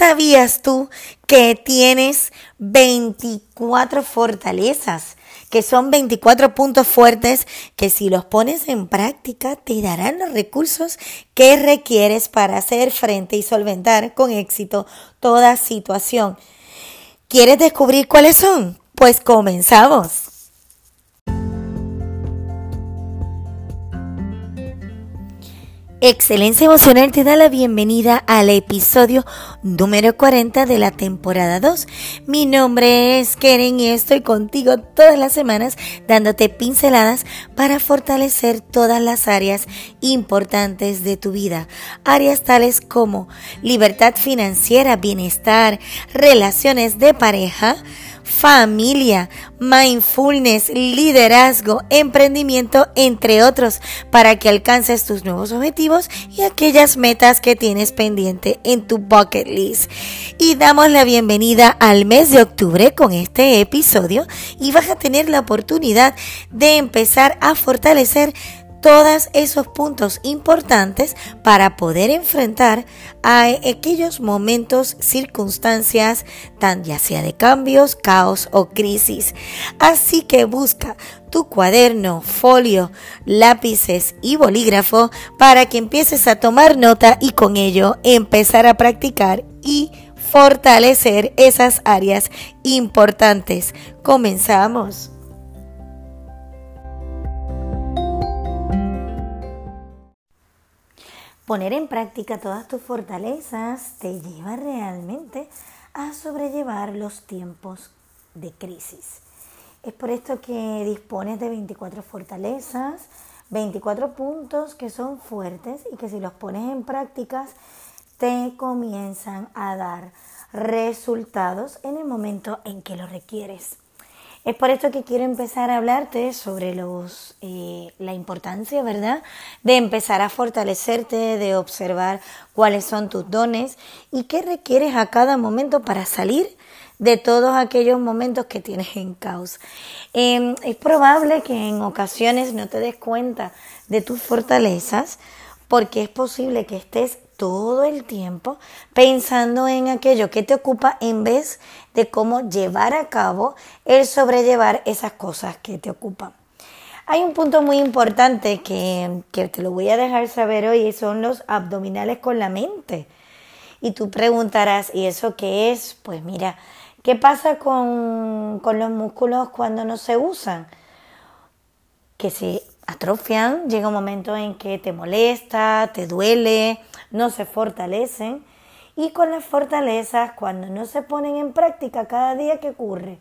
¿Sabías tú que tienes 24 fortalezas? Que son 24 puntos fuertes que si los pones en práctica te darán los recursos que requieres para hacer frente y solventar con éxito toda situación. ¿Quieres descubrir cuáles son? Pues comenzamos. Excelencia Emocional te da la bienvenida al episodio número 40 de la temporada 2. Mi nombre es Keren y estoy contigo todas las semanas dándote pinceladas para fortalecer todas las áreas importantes de tu vida. Áreas tales como libertad financiera, bienestar, relaciones de pareja, familia, mindfulness, liderazgo, emprendimiento, entre otros, para que alcances tus nuevos objetivos y aquellas metas que tienes pendiente en tu bucket list. Y damos la bienvenida al mes de octubre con este episodio y vas a tener la oportunidad de empezar a fortalecer todos esos puntos importantes para poder enfrentar a aquellos momentos, circunstancias, tan ya sea de cambios, caos o crisis. Así que busca tu cuaderno, folio, lápices y bolígrafo para que empieces a tomar nota y con ello empezar a practicar y fortalecer esas áreas importantes. Comenzamos. Poner en práctica todas tus fortalezas te lleva realmente a sobrellevar los tiempos de crisis. Es por esto que dispones de 24 fortalezas, 24 puntos que son fuertes y que si los pones en prácticas te comienzan a dar resultados en el momento en que lo requieres. Es por esto que quiero empezar a hablarte sobre los, eh, la importancia, ¿verdad?, de empezar a fortalecerte, de observar cuáles son tus dones y qué requieres a cada momento para salir de todos aquellos momentos que tienes en caos. Em, es probable que en ocasiones no te des cuenta de tus fortalezas porque es posible que estés todo el tiempo pensando en aquello que te ocupa en vez de cómo llevar a cabo el sobrellevar esas cosas que te ocupan. Hay un punto muy importante que, que te lo voy a dejar saber hoy y son los abdominales con la mente. Y tú preguntarás, ¿y eso qué es? Pues mira, ¿qué pasa con, con los músculos cuando no se usan? Que se atrofian, llega un momento en que te molesta, te duele, no se fortalecen y con las fortalezas cuando no se ponen en práctica cada día que ocurre,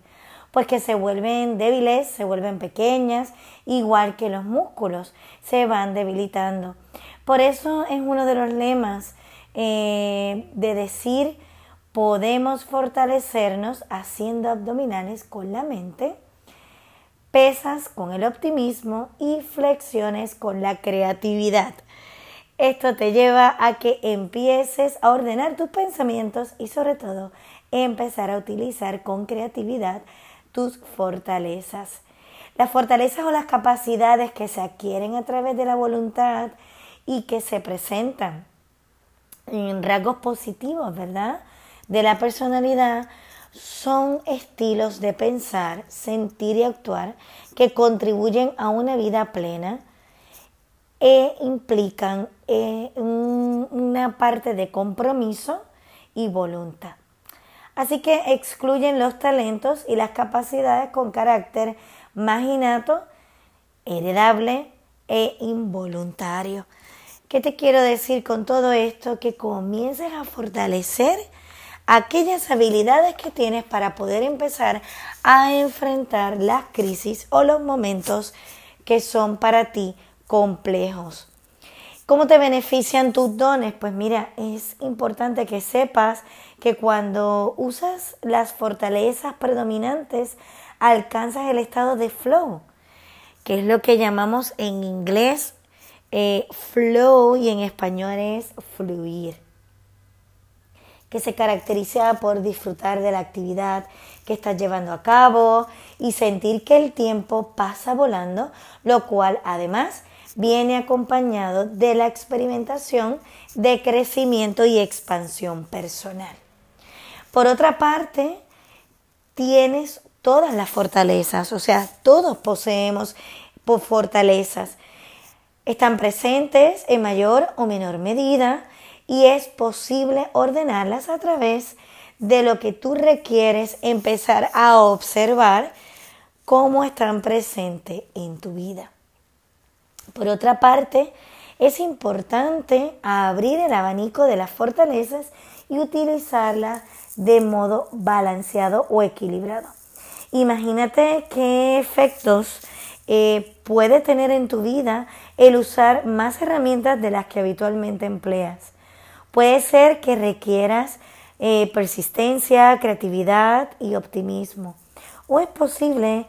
pues que se vuelven débiles, se vuelven pequeñas, igual que los músculos, se van debilitando. Por eso es uno de los lemas eh, de decir podemos fortalecernos haciendo abdominales con la mente, pesas con el optimismo y flexiones con la creatividad. Esto te lleva a que empieces a ordenar tus pensamientos y sobre todo empezar a utilizar con creatividad tus fortalezas. Las fortalezas o las capacidades que se adquieren a través de la voluntad y que se presentan en rasgos positivos, ¿verdad? De la personalidad son estilos de pensar, sentir y actuar que contribuyen a una vida plena e implican eh, una parte de compromiso y voluntad. Así que excluyen los talentos y las capacidades con carácter más innato, heredable e involuntario. ¿Qué te quiero decir con todo esto? Que comiences a fortalecer aquellas habilidades que tienes para poder empezar a enfrentar las crisis o los momentos que son para ti complejos. ¿Cómo te benefician tus dones? Pues mira, es importante que sepas que cuando usas las fortalezas predominantes, alcanzas el estado de flow, que es lo que llamamos en inglés eh, flow y en español es fluir, que se caracteriza por disfrutar de la actividad que estás llevando a cabo y sentir que el tiempo pasa volando, lo cual además viene acompañado de la experimentación de crecimiento y expansión personal. Por otra parte, tienes todas las fortalezas, o sea, todos poseemos fortalezas. Están presentes en mayor o menor medida y es posible ordenarlas a través de lo que tú requieres empezar a observar cómo están presentes en tu vida. Por otra parte, es importante abrir el abanico de las fortalezas y utilizarlas de modo balanceado o equilibrado. Imagínate qué efectos eh, puede tener en tu vida el usar más herramientas de las que habitualmente empleas. Puede ser que requieras eh, persistencia, creatividad y optimismo. O es posible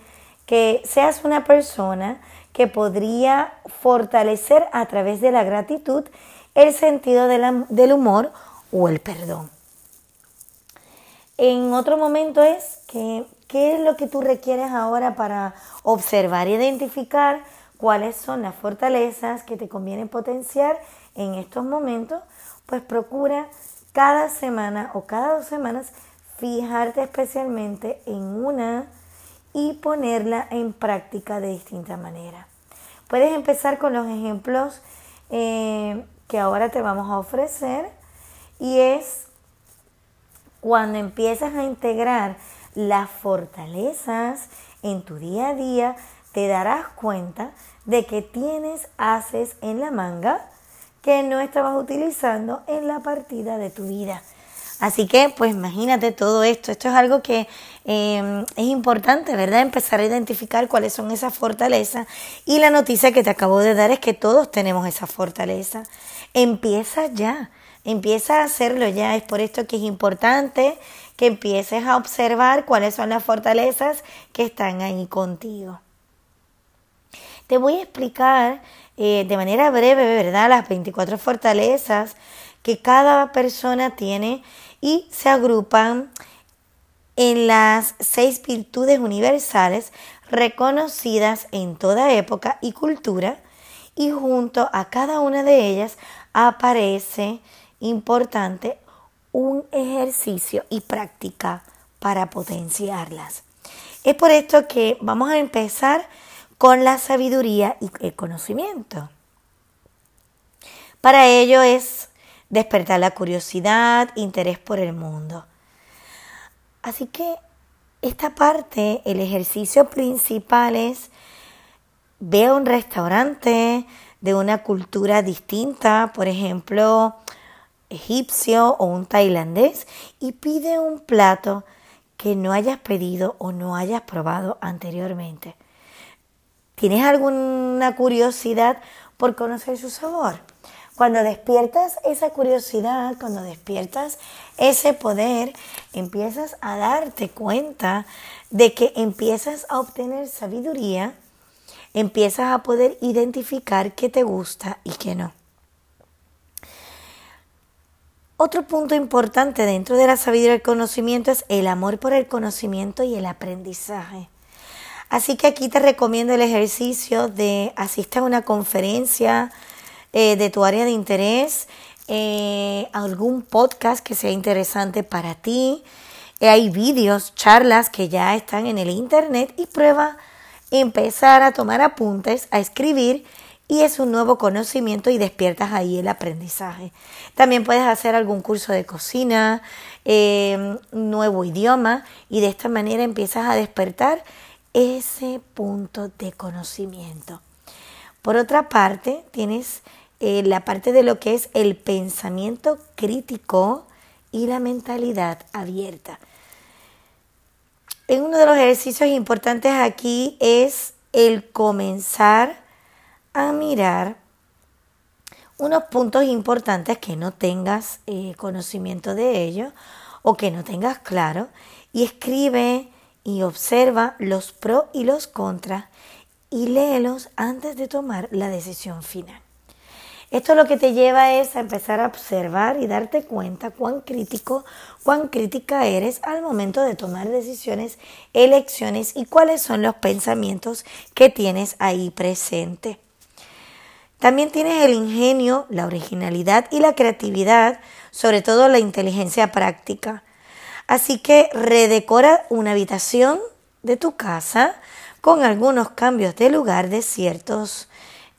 que seas una persona que podría fortalecer a través de la gratitud el sentido del humor o el perdón. En otro momento es que, ¿qué es lo que tú requieres ahora para observar e identificar cuáles son las fortalezas que te conviene potenciar en estos momentos? Pues procura cada semana o cada dos semanas fijarte especialmente en una y ponerla en práctica de distinta manera. Puedes empezar con los ejemplos eh, que ahora te vamos a ofrecer y es cuando empiezas a integrar las fortalezas en tu día a día, te darás cuenta de que tienes haces en la manga que no estabas utilizando en la partida de tu vida. Así que, pues imagínate todo esto. Esto es algo que em, es importante, ¿verdad? Empezar a identificar cuáles son esas fortalezas. Y la noticia que te acabo de dar es que todos tenemos esa fortaleza. Empieza ya, empieza a hacerlo ya. Es por esto que es importante que empieces a observar cuáles son las fortalezas que están ahí contigo. Te voy a explicar eh, de manera breve, ¿verdad? Las 24 fortalezas que cada persona tiene y se agrupan en las seis virtudes universales reconocidas en toda época y cultura y junto a cada una de ellas aparece importante un ejercicio y práctica para potenciarlas. Es por esto que vamos a empezar con la sabiduría y el conocimiento. Para ello es despertar la curiosidad, interés por el mundo. Así que esta parte, el ejercicio principal es ve a un restaurante de una cultura distinta, por ejemplo, egipcio o un tailandés, y pide un plato que no hayas pedido o no hayas probado anteriormente. ¿Tienes alguna curiosidad por conocer su sabor? Cuando despiertas esa curiosidad, cuando despiertas ese poder, empiezas a darte cuenta de que empiezas a obtener sabiduría, empiezas a poder identificar qué te gusta y qué no. Otro punto importante dentro de la sabiduría del conocimiento es el amor por el conocimiento y el aprendizaje. Así que aquí te recomiendo el ejercicio de asistir a una conferencia, eh, de tu área de interés, eh, algún podcast que sea interesante para ti. Eh, hay vídeos, charlas que ya están en el internet y prueba empezar a tomar apuntes, a escribir y es un nuevo conocimiento y despiertas ahí el aprendizaje. También puedes hacer algún curso de cocina, nuevo idioma y de esta manera empiezas a despertar ese punto de conocimiento. Por otra parte, tienes eh, la parte de lo que es el pensamiento crítico y la mentalidad abierta. En uno de los ejercicios importantes aquí es el comenzar a mirar unos puntos importantes que no tengas eh, conocimiento de ellos o que no tengas claro y escribe y observa los pros y los contras y léelos antes de tomar la decisión final. Esto lo que te lleva es a empezar a observar y darte cuenta cuán crítico, cuán crítica eres al momento de tomar decisiones, elecciones y cuáles son los pensamientos que tienes ahí presente. También tienes el ingenio, la originalidad y la creatividad, sobre todo la inteligencia práctica. Así que redecora una habitación de tu casa con algunos cambios de lugar de ciertos,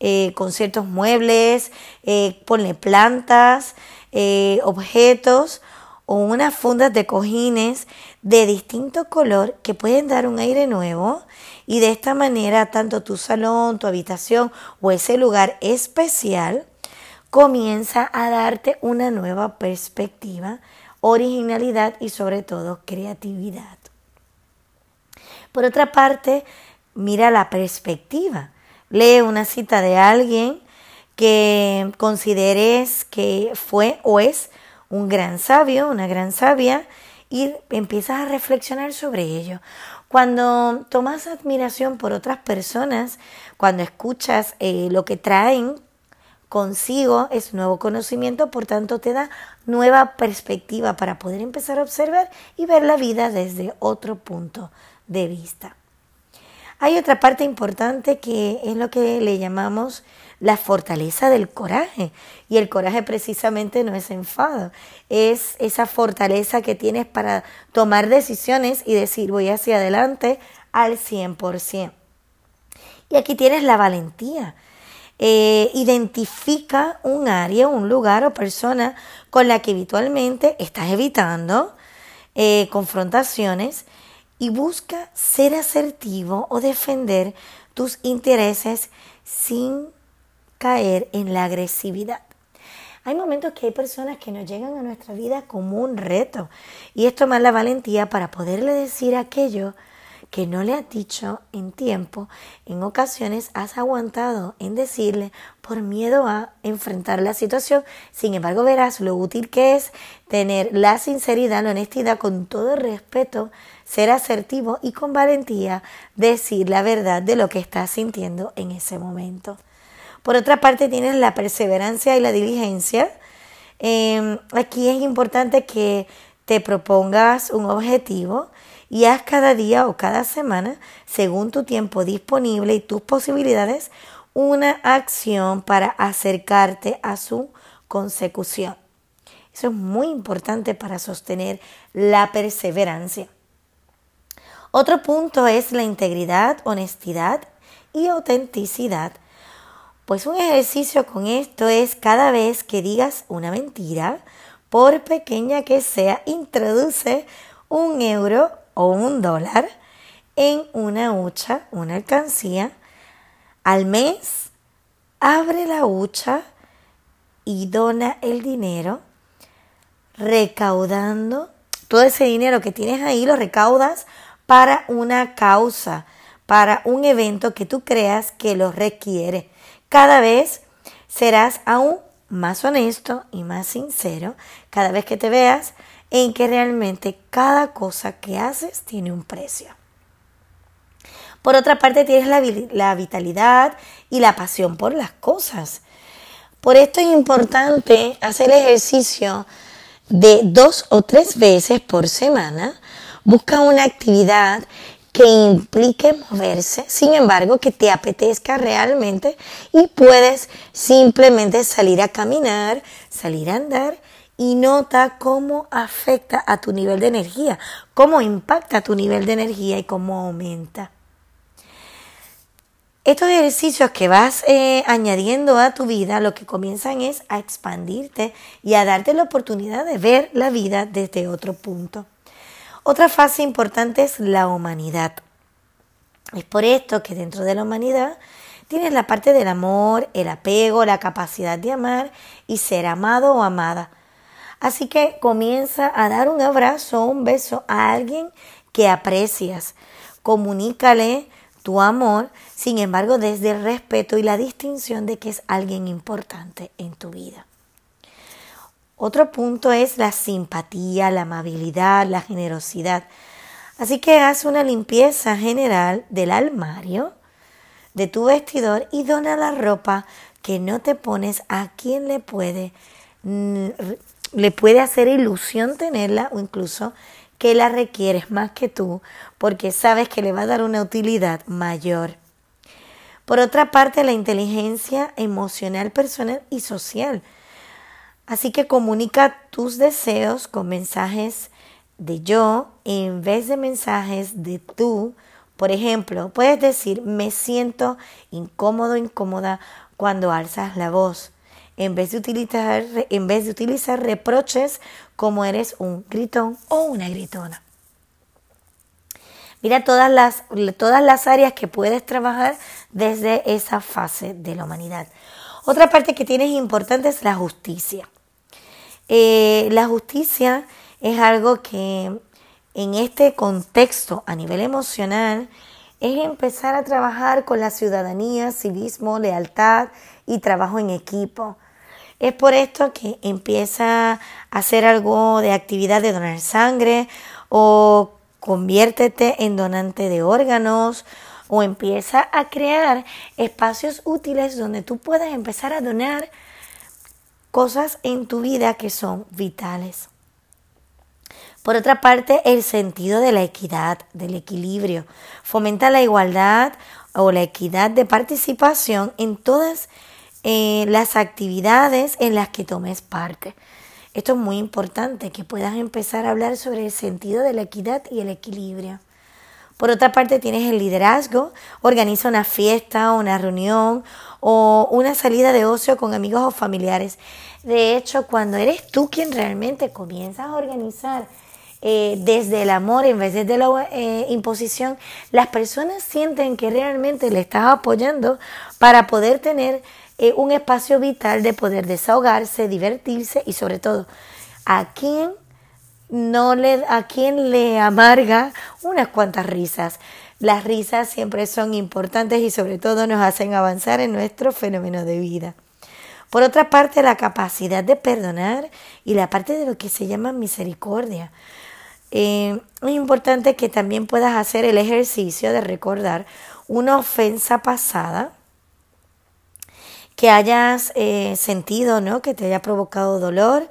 eh, con ciertos muebles, eh, ponle plantas, eh, objetos o unas fundas de cojines de distinto color que pueden dar un aire nuevo y de esta manera tanto tu salón, tu habitación o ese lugar especial comienza a darte una nueva perspectiva, originalidad y sobre todo creatividad. Por otra parte, mira la perspectiva. Lee una cita de alguien que consideres que fue o es un gran sabio, una gran sabia, y empiezas a reflexionar sobre ello. Cuando tomas admiración por otras personas, cuando escuchas eh, lo que traen consigo es nuevo conocimiento, por tanto te da nueva perspectiva para poder empezar a observar y ver la vida desde otro punto de vista. Hay otra parte importante que es lo que le llamamos la fortaleza del coraje. Y el coraje precisamente no es enfado, es esa fortaleza que tienes para tomar decisiones y decir voy hacia adelante al 100%. Y aquí tienes la valentía. Eh, identifica un área, un lugar o persona con la que habitualmente estás evitando eh, confrontaciones y busca ser asertivo o defender tus intereses sin caer en la agresividad. Hay momentos que hay personas que nos llegan a nuestra vida como un reto y es tomar la valentía para poderle decir aquello que no le has dicho en tiempo, en ocasiones has aguantado en decirle por miedo a enfrentar la situación. Sin embargo, verás lo útil que es tener la sinceridad, la honestidad, con todo el respeto, ser asertivo y con valentía decir la verdad de lo que estás sintiendo en ese momento. Por otra parte, tienes la perseverancia y la diligencia. Em, aquí es importante que te propongas un objetivo y haz cada día o cada semana, según tu tiempo disponible y tus posibilidades, una acción para acercarte a su consecución. Eso es muy importante para sostener la perseverancia. Otro punto es la integridad, honestidad y autenticidad pues un ejercicio con esto es cada vez que digas una mentira, por pequeña que sea, introduce un euro o un dólar en una hucha, una alcancía. Al mes, abre la hucha y dona el dinero, recaudando todo ese dinero que tienes ahí, lo recaudas para una causa, para un evento que tú creas que lo requiere cada vez serás aún más honesto y más sincero cada vez que te veas en que realmente cada cosa que haces tiene un precio. Por otra parte, tienes la, vitalidad y la pasión por las cosas. Por esto es importante hacer ejercicio de dos o tres veces por semana. Busca una actividad que implique moverse, sin embargo, que te apetezca realmente y puedes simplemente salir a caminar, salir a andar y nota cómo afecta a tu nivel de energía, cómo impacta tu nivel de energía y cómo aumenta. Estos ejercicios que vas eh, añadiendo a tu vida lo que comienzan es a expandirte y a darte la oportunidad de ver la vida desde otro punto. Otra fase importante es la humanidad. Es por esto que dentro de la humanidad tienes la parte del amor, el apego, la capacidad de amar y ser amado o amada. Así que comienza a dar un abrazo o un beso a alguien que aprecias. Comunícale tu amor, sin embargo, desde el respeto y la distinción de que es alguien importante en tu vida. Otro punto es la simpatía, la amabilidad, la generosidad. Así que haz una limpieza general del armario, de tu vestidor y dona la ropa que no te pones a quien le puede mm, le puede hacer ilusión tenerla o incluso que la requieres más que tú porque sabes que le va a dar una utilidad mayor. Por otra parte, la inteligencia emocional, personal y social. Así que comunica tus deseos con mensajes de yo en vez de mensajes de tú. Por ejemplo, puedes decir me siento incómodo, incómoda cuando alzas la voz. En vez de utilizar, en vez de utilizar reproches como eres un gritón o una gritona. Mira todas las, todas las áreas que puedes trabajar desde esa fase de la humanidad. Otra parte que tienes importante es la justicia. Eh, la justicia es algo que en este contexto a nivel emocional es empezar a trabajar con la ciudadanía, civismo, lealtad y trabajo en equipo. Es por esto que empieza a hacer algo de actividad de donar sangre o conviértete en donante de órganos o empieza a crear espacios útiles donde tú puedas empezar a donar cosas en tu vida que son vitales. Por otra parte, el sentido de la equidad, del equilibrio. Fomenta la igualdad o la equidad de participación en todas las actividades en las que tomes parte. Esto es muy importante, que puedas empezar a hablar sobre el sentido de la equidad y el equilibrio. Por otra parte, tienes el liderazgo, organiza una fiesta, una reunión o una salida de ocio con amigos o familiares. De hecho, cuando eres tú quien realmente comienzas a organizar eh, desde el amor en vez de la eh, imposición, las personas sienten que realmente le estás apoyando para poder tener un espacio vital de poder desahogarse, divertirse y sobre todo, ¿a quién no le, a quién le amarga unas cuantas risas? Las risas siempre son importantes y sobre todo nos hacen avanzar en nuestro fenómeno de vida. Por otra parte, la capacidad de perdonar y la parte de lo que se llama misericordia. Eh, es importante que también puedas hacer el ejercicio de recordar una ofensa pasada que hayas eh, sentido, ¿no? Que te haya provocado dolor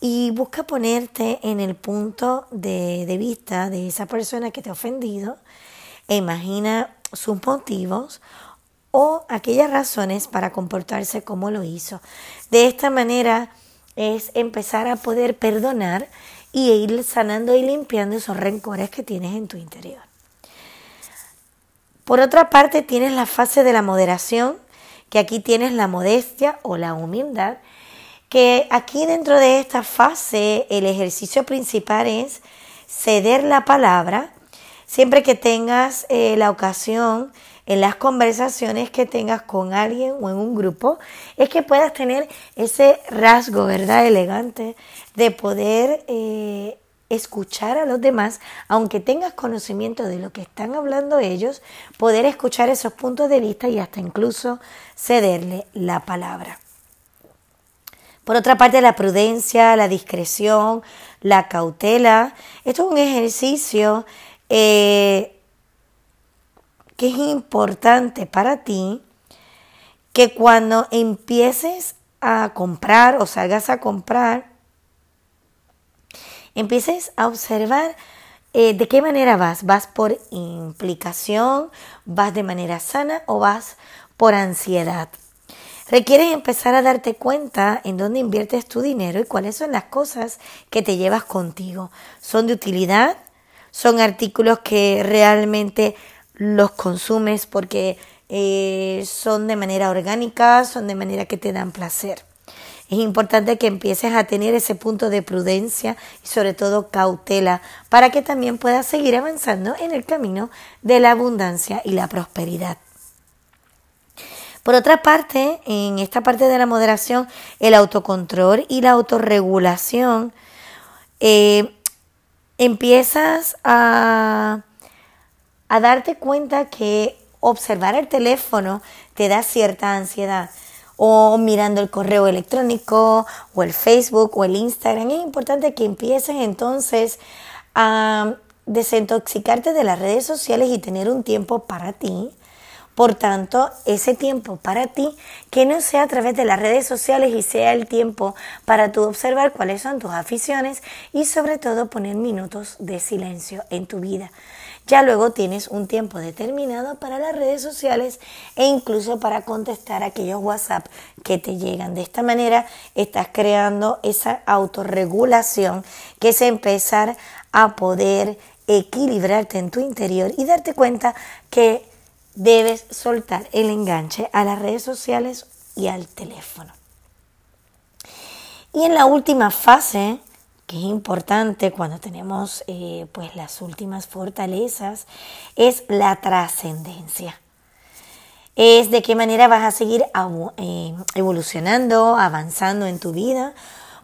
y busca ponerte en el punto de, vista de esa persona que te ha ofendido e imagina sus motivos o aquellas razones para comportarse como lo hizo. De esta manera es empezar a poder perdonar y ir sanando y limpiando esos rencores que tienes en tu interior. Por otra parte, tienes la fase de la moderación, que aquí tienes la modestia o la humildad, que aquí dentro de esta fase el ejercicio principal es ceder la palabra siempre que tengas eh, la ocasión en las conversaciones que tengas con alguien o en un grupo, es que puedas tener ese rasgo, ¿verdad? Elegante de poder eh, escuchar a los demás, aunque tengas conocimiento de lo que están hablando ellos, poder escuchar esos puntos de vista y hasta incluso cederle la palabra. Por otra parte, la prudencia, la discreción, la cautela. Esto es un ejercicio eh, que es importante para ti que cuando empieces a comprar o salgas a comprar, empieces a observar eh, de qué manera vas. ¿Vas por implicación? ¿Vas de manera sana o vas por ansiedad? Requieres empezar a darte cuenta en dónde inviertes tu dinero y cuáles son las cosas que te llevas contigo. ¿Son de utilidad? ¿Son artículos que realmente los consumes porque eh, son de manera orgánica, son de manera que te dan placer? Es importante que empieces a tener ese punto de prudencia y sobre todo cautela para que también puedas seguir avanzando en el camino de la abundancia y la prosperidad. Por otra parte, en esta parte de la moderación, el autocontrol y la autorregulación, eh, empiezas a, a darte cuenta que observar el teléfono te da cierta ansiedad o mirando el correo electrónico o el Facebook o el Instagram. Es importante que empieces entonces a desintoxicarte de las redes sociales y tener un tiempo para ti, Por tanto, ese tiempo para ti, que no sea a través de las redes sociales y sea el tiempo para tú observar cuáles son tus aficiones y sobre todo poner minutos de silencio en tu vida. Ya luego tienes un tiempo determinado para las redes sociales e incluso para contestar aquellos WhatsApp que te llegan. De esta manera estás creando esa autorregulación que es empezar a poder equilibrarte en tu interior y darte cuenta que debes soltar el enganche a las redes sociales y al teléfono. Y en la última fase, que es importante cuando tenemos eh, pues las últimas fortalezas, es la trascendencia. Es de qué manera vas a seguir eh, evolucionando, avanzando en tu vida.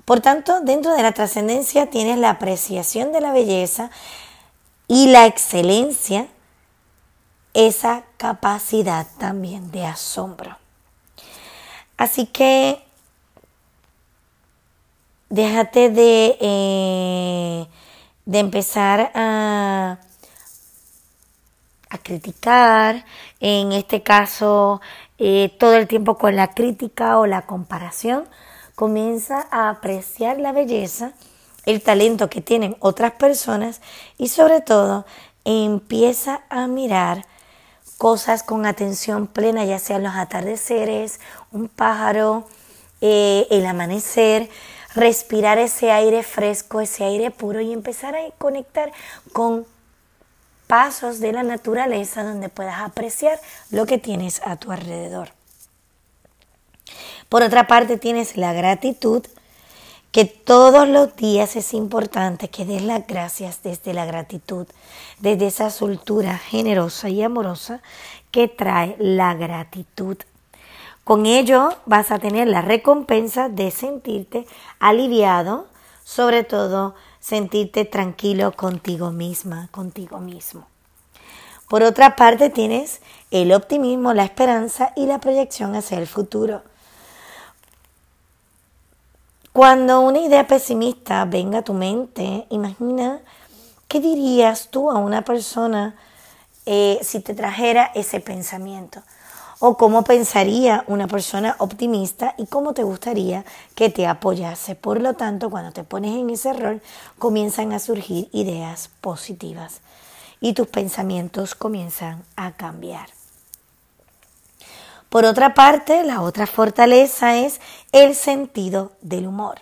Por tanto, dentro de la trascendencia tienes la apreciación de la belleza y la excelencia esa capacidad también de asombro. Así que déjate de, eh, de empezar a, a, criticar, en este caso eh, todo el tiempo con la crítica o la comparación, comienza a apreciar la belleza, el talento que tienen otras personas y sobre todo empieza a mirar cosas con atención plena, ya sean los atardeceres, un pájaro, eh, el amanecer, respirar ese aire fresco, ese aire puro y empezar a conectar con pasos de la naturaleza donde puedas apreciar lo que tienes a tu alrededor. Por otra parte tienes la gratitud, que todos los días es importante que des las gracias desde la gratitud, desde esa soltura generosa y amorosa que trae la gratitud. Con ello vas a tener la recompensa de sentirte aliviado, sobre todo sentirte tranquilo contigo misma, contigo mismo. Por otra parte tienes el optimismo, la esperanza y la proyección hacia el futuro. Cuando una idea pesimista venga a tu mente, imagina qué dirías tú a una persona eh, si te trajera ese pensamiento. O cómo pensaría una persona optimista y cómo te gustaría que te apoyase. Por lo tanto, cuando te pones en ese rol, comienzan a surgir ideas positivas y tus pensamientos comienzan a cambiar. Por otra parte, la otra fortaleza es el sentido del humor.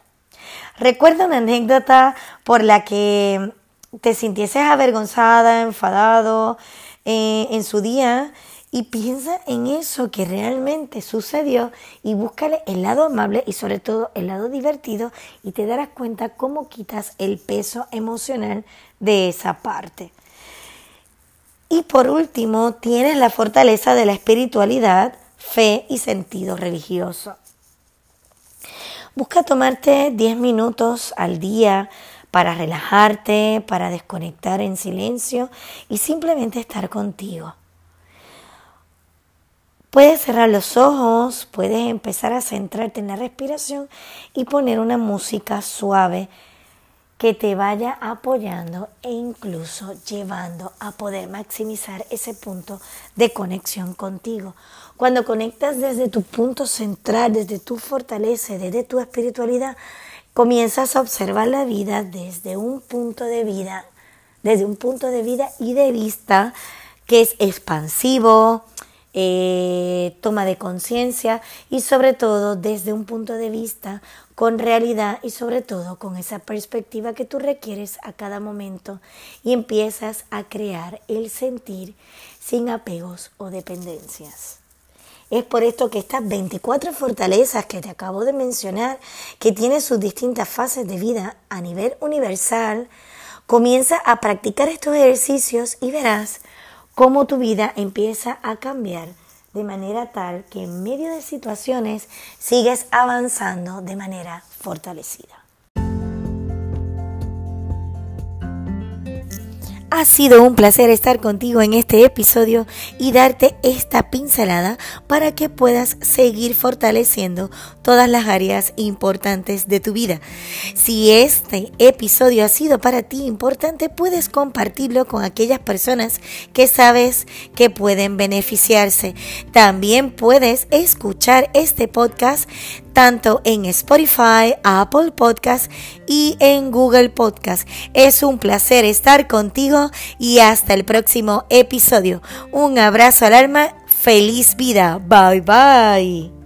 Recuerda una anécdota por la que te sintieses avergonzada, enfadado eh, en su día y piensa en eso que realmente sucedió y búscale el lado amable y sobre todo el lado divertido y te darás cuenta cómo quitas el peso emocional de esa parte. Y por último, tienes la fortaleza de la espiritualidad fe y sentido religioso. Busca tomarte 10 minutos al día para relajarte, para desconectar en silencio y simplemente estar contigo. Puedes cerrar los ojos, puedes empezar a centrarte en la respiración y poner una música suave que te vaya apoyando e incluso llevando a poder maximizar ese punto de conexión contigo. Cuando conectas desde tu punto central, desde tu fortaleza, desde tu espiritualidad, comienzas a observar la vida desde un punto de vida, desde un punto de vida y de vista que es expansivo, eh, toma de conciencia y sobre todo desde un punto de vista con realidad y sobre todo con esa perspectiva que tú requieres a cada momento y empiezas a crear el sentir sin apegos o dependencias. Es por esto que estas 24 fortalezas que te acabo de mencionar, que tienen sus distintas fases de vida a nivel universal, comienza a practicar estos ejercicios y verás cómo tu vida empieza a cambiar de manera tal que en medio de situaciones sigues avanzando de manera fortalecida. Ha sido un placer estar contigo en este episodio y darte esta pincelada para que puedas seguir fortaleciendo todas las áreas importantes de tu vida. Si este episodio ha sido para ti importante, puedes compartirlo con aquellas personas que sabes que pueden beneficiarse. También puedes escuchar este podcast tanto en Spotify, Apple Podcast y en Google Podcast. Es un placer estar contigo y hasta el próximo episodio. Un abrazo al alma, feliz vida. Bye bye.